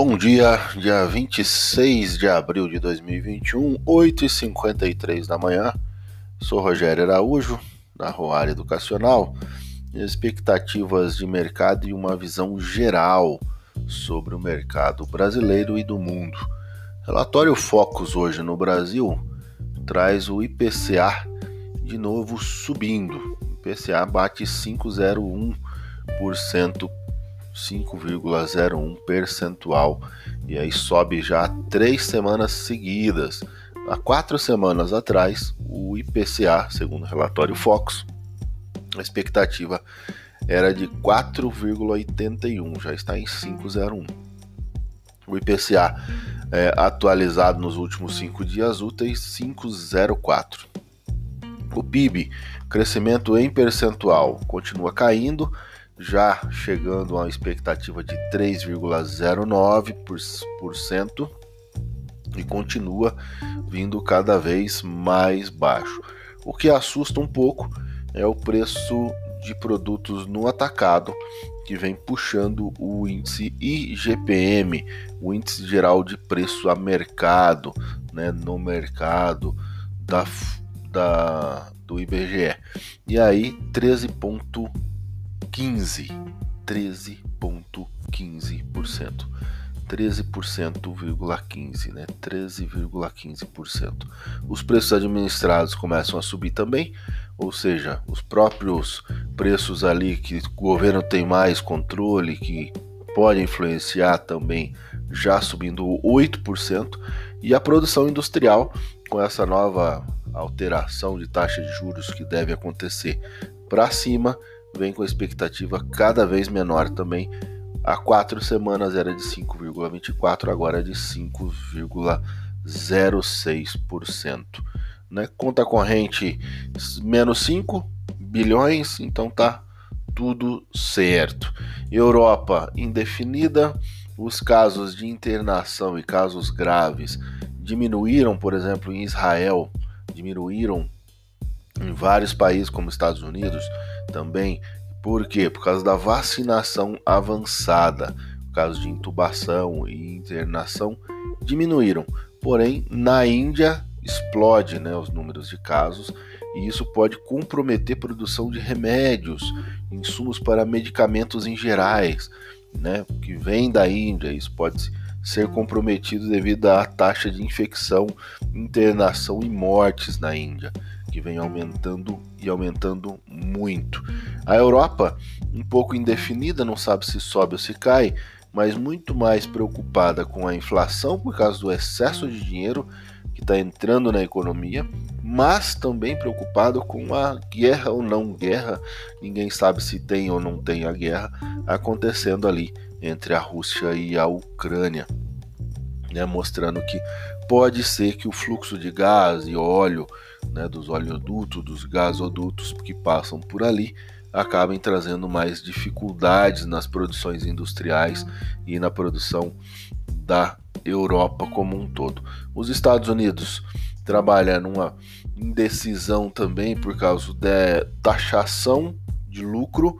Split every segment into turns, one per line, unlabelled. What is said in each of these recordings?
Bom dia, dia 26 de abril de 2021, 8h53 da manhã. Sou Rogério Araújo, da Roar Educacional. Expectativas de mercado e uma visão geral sobre o mercado brasileiro e do mundo. Relatório Focus hoje no Brasil traz o IPCA de novo subindo. IPCA bate 5,01% 5,01 percentual e aí sobe já três semanas seguidas. Há quatro semanas atrás, o IPCA, segundo o relatório Fox, a expectativa era de 4,81, já está em 5,01. O IPCA é, atualizado nos últimos cinco dias úteis, 5,04. O PIB, crescimento em percentual, continua caindo, já chegando a uma expectativa de 3,09% e continua vindo cada vez mais baixo. O que assusta um pouco é o preço de produtos no atacado, que vem puxando o índice IGPM, o índice geral de preço a mercado, né, no mercado da, da do IBGE. E aí 13,1 15, 13,15%. 13,15%, né? 13,15%. Os preços administrados começam a subir também, ou seja, os próprios preços ali que o governo tem mais controle, que pode influenciar também, já subindo 8%, e a produção industrial com essa nova alteração de taxa de juros que deve acontecer para cima, vem com a expectativa cada vez menor também. Há quatro semanas era de 5,24, agora é de 5,06%. Né? Conta corrente menos 5 bilhões, então tá tudo certo. Europa indefinida, os casos de internação e casos graves diminuíram, por exemplo, em Israel, diminuíram em vários países como Estados Unidos, também. Por quê? Por causa da vacinação avançada. Casos de intubação e internação diminuíram. Porém, na Índia explode né, os números de casos e isso pode comprometer a produção de remédios, insumos para medicamentos em gerais, né, que vem da Índia. Isso pode ser comprometido devido à taxa de infecção, internação e mortes na Índia que vem aumentando e aumentando muito. A Europa, um pouco indefinida, não sabe se sobe ou se cai, mas muito mais preocupada com a inflação por causa do excesso de dinheiro que está entrando na economia, mas também preocupado com a guerra ou não guerra, ninguém sabe se tem ou não tem a guerra acontecendo ali entre a Rússia e a Ucrânia, né, mostrando que pode ser que o fluxo de gás e óleo né, dos oleodutos, dos gasodutos que passam por ali, acabem trazendo mais dificuldades nas produções industriais e na produção da Europa como um todo. Os Estados Unidos trabalham numa indecisão também por causa da taxação de lucro,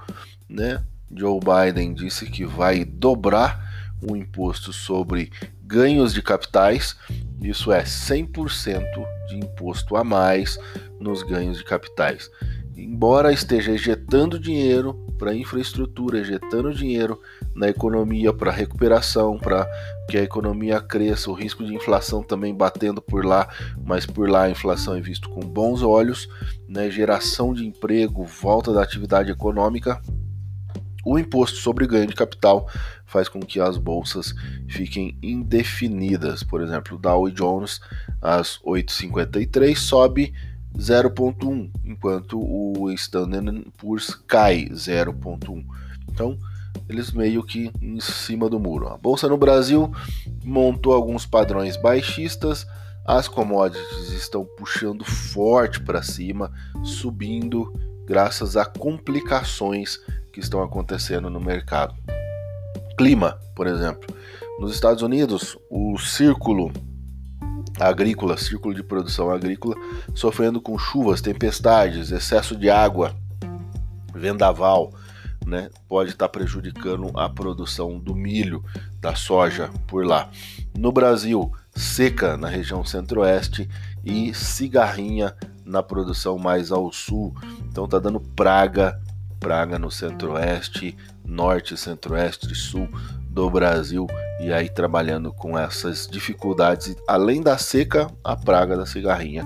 né? Joe Biden disse que vai dobrar o imposto sobre ganhos de capitais, isso é 100% de imposto a mais nos ganhos de capitais. Embora esteja injetando dinheiro para infraestrutura, injetando dinheiro na economia para recuperação, para que a economia cresça, o risco de inflação também batendo por lá, mas por lá a inflação é visto com bons olhos, né? geração de emprego, volta da atividade econômica, o imposto sobre ganho de capital faz com que as bolsas fiquem indefinidas. Por exemplo, o Dow Jones às 8,53 sobe 0,1, enquanto o Standard Poor's cai 0,1. Então, eles meio que em cima do muro. A bolsa no Brasil montou alguns padrões baixistas, as commodities estão puxando forte para cima, subindo graças a complicações que estão acontecendo no mercado. Clima, por exemplo. Nos Estados Unidos, o círculo agrícola, círculo de produção agrícola, sofrendo com chuvas, tempestades, excesso de água, vendaval, né, pode estar prejudicando a produção do milho, da soja por lá. No Brasil, seca na região centro-oeste e cigarrinha na produção mais ao sul. Então tá dando praga, praga no centro-oeste, norte, centro-oeste e sul do Brasil e aí trabalhando com essas dificuldades, além da seca, a praga da cigarrinha,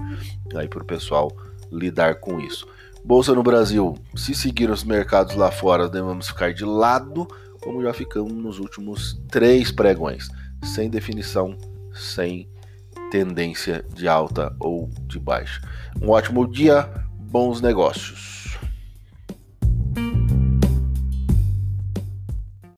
aí para o pessoal lidar com isso. Bolsa no Brasil, se seguir os mercados lá fora, devemos ficar de lado, como já ficamos nos últimos três pregões, sem definição, sem tendência de alta ou de baixa. Um ótimo dia, bons negócios.